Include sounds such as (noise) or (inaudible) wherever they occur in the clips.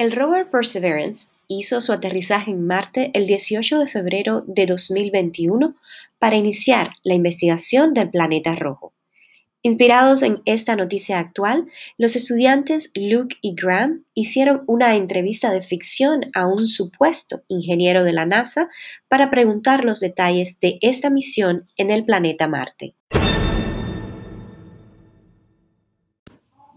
El rover Perseverance hizo su aterrizaje en Marte el 18 de febrero de 2021 para iniciar la investigación del planeta rojo. Inspirados en esta noticia actual, los estudiantes Luke y Graham hicieron una entrevista de ficción a un supuesto ingeniero de la NASA para preguntar los detalles de esta misión en el planeta Marte.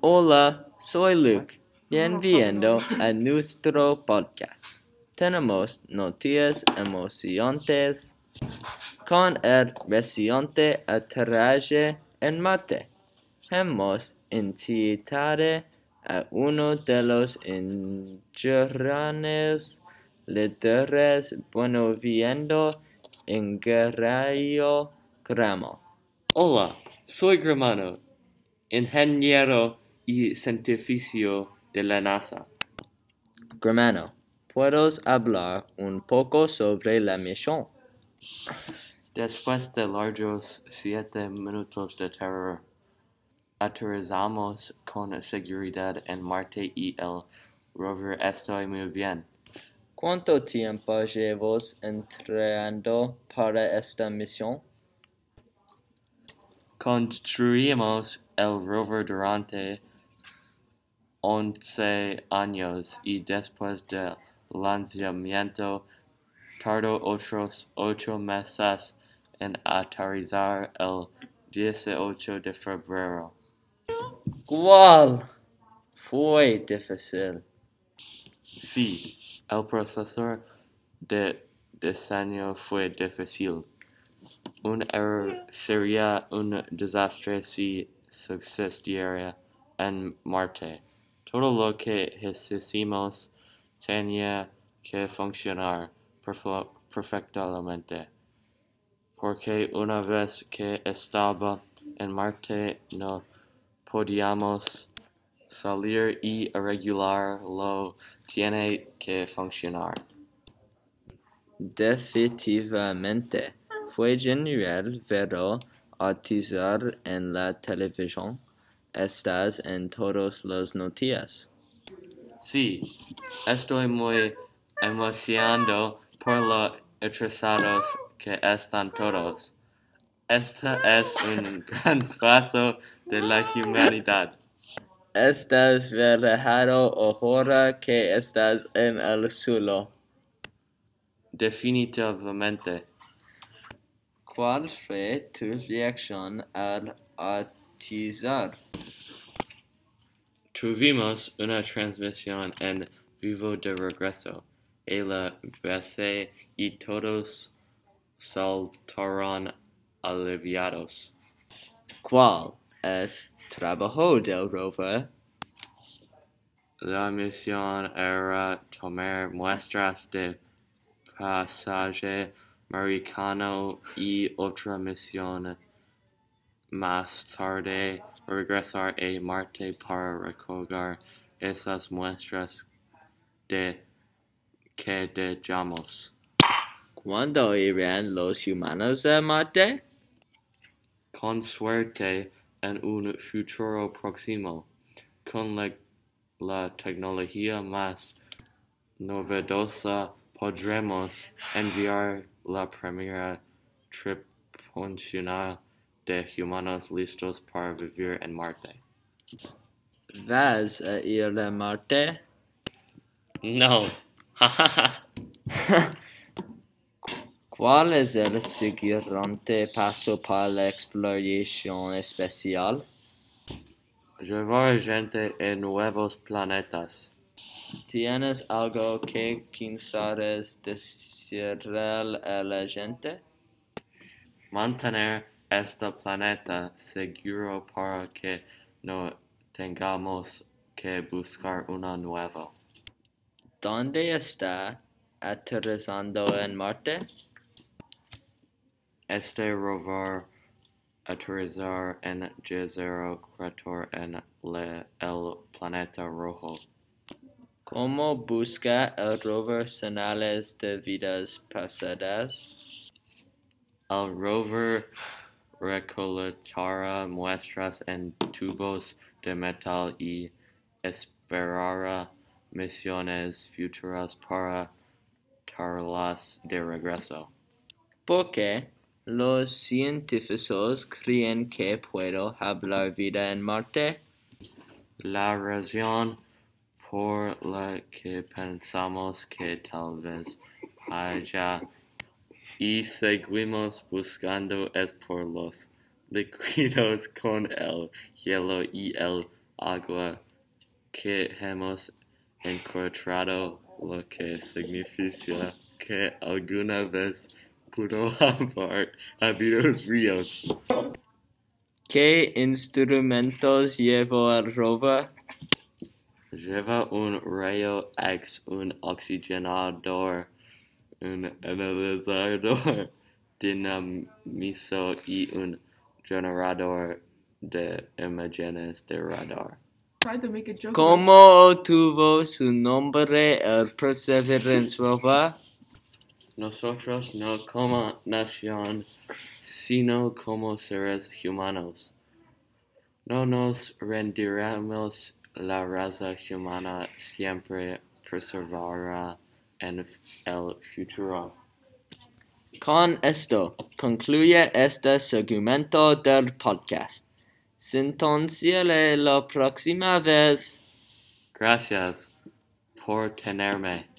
Hola, soy Luke. Bienvenido a nuestro podcast. Tenemos noticias emocionantes con el reciente aterrizaje en Marte. Hemos invitado a uno de los ingenieros líderes bueno viendo en Guerrero Gramo. Hola, soy Gramano, ingeniero y científico de la NASA. Gramano, ¿puedes hablar un poco sobre la misión? Después de largos siete minutos de terror, aterrizamos con seguridad en Marte y el rover está muy bien. ¿Cuánto tiempo llevas entrenando para esta misión? Construimos el rover durante 11 años y después del lanzamiento tardó otros ocho meses en aterrizar el 18 de febrero. ¿Cuál fue difícil? Sí, el proceso de diseño fue difícil. Un error sería un desastre si sucediera en Marte. Todo lo que hicimos tenía que funcionar perfectamente, porque una vez que estaba en Marte no podíamos salir y arreglarlo tiene que funcionar. Definitivamente, fue genial verlo atizar en la televisión. estás en todos los noticias. Sí, estoy muy emocionado por los interesados que están todos. Esta es un (laughs) gran paso de la humanidad. Estás verdadero ahora que estás en el suelo. Definitivamente. ¿Cuál fue tu reacción al artículo? Atizar? Tuvimos una transmisión en vivo de regreso. y la y todos saltaron aliviados. ¿Cuál es trabajo del rover? La misión era tomar muestras de pasaje americano y otra misión más tarde regresar a Marte para recoger esas muestras de que dejamos. ¿Cuándo irán los humanos a Marte? Con suerte en un futuro próximo, con la, la tecnología más novedosa podremos enviar la primera tripulación de humanos listos para vivir en Marte. ¿Vas a ir a Marte? No. (laughs) ¿Cuál es el siguiente paso para la exploración espacial? Llevar gente en nuevos planetas. ¿Tienes algo que quieras decirle a la gente? Mantener este planeta seguro para que no tengamos que buscar uno nuevo. ¿Dónde está aterrizando en Marte? Este rover aterrizar en J04 en le, el planeta rojo. ¿Cómo busca el rover señales de vidas pasadas? El rover recolectará muestras en tubos de metal y esperará misiones futuras para traerlas de regreso. ¿Por qué los científicos creen que puede haber vida en Marte? La razón por la que pensamos que tal vez haya y seguimos buscando es por los líquidos (laughs) con el hielo y el agua que hemos encontrado, lo que significa que alguna vez pudo (laughs) haber habido ríos. ¿Qué instrumentos lleva el rover? Lleva un rayo X, un oxigenador, un analizador (laughs) dinamizo y un generador de imágenes de radar. ¿Cómo obtuvo su nombre el Perseverance rover? Nosotros no como nación, sino como seres humanos. No nos rendiremos, la raza humana siempre perseverará en el futuro. Con esto concluye este segmento del podcast. Sintonciele la próxima vez. Gracias por tenerme.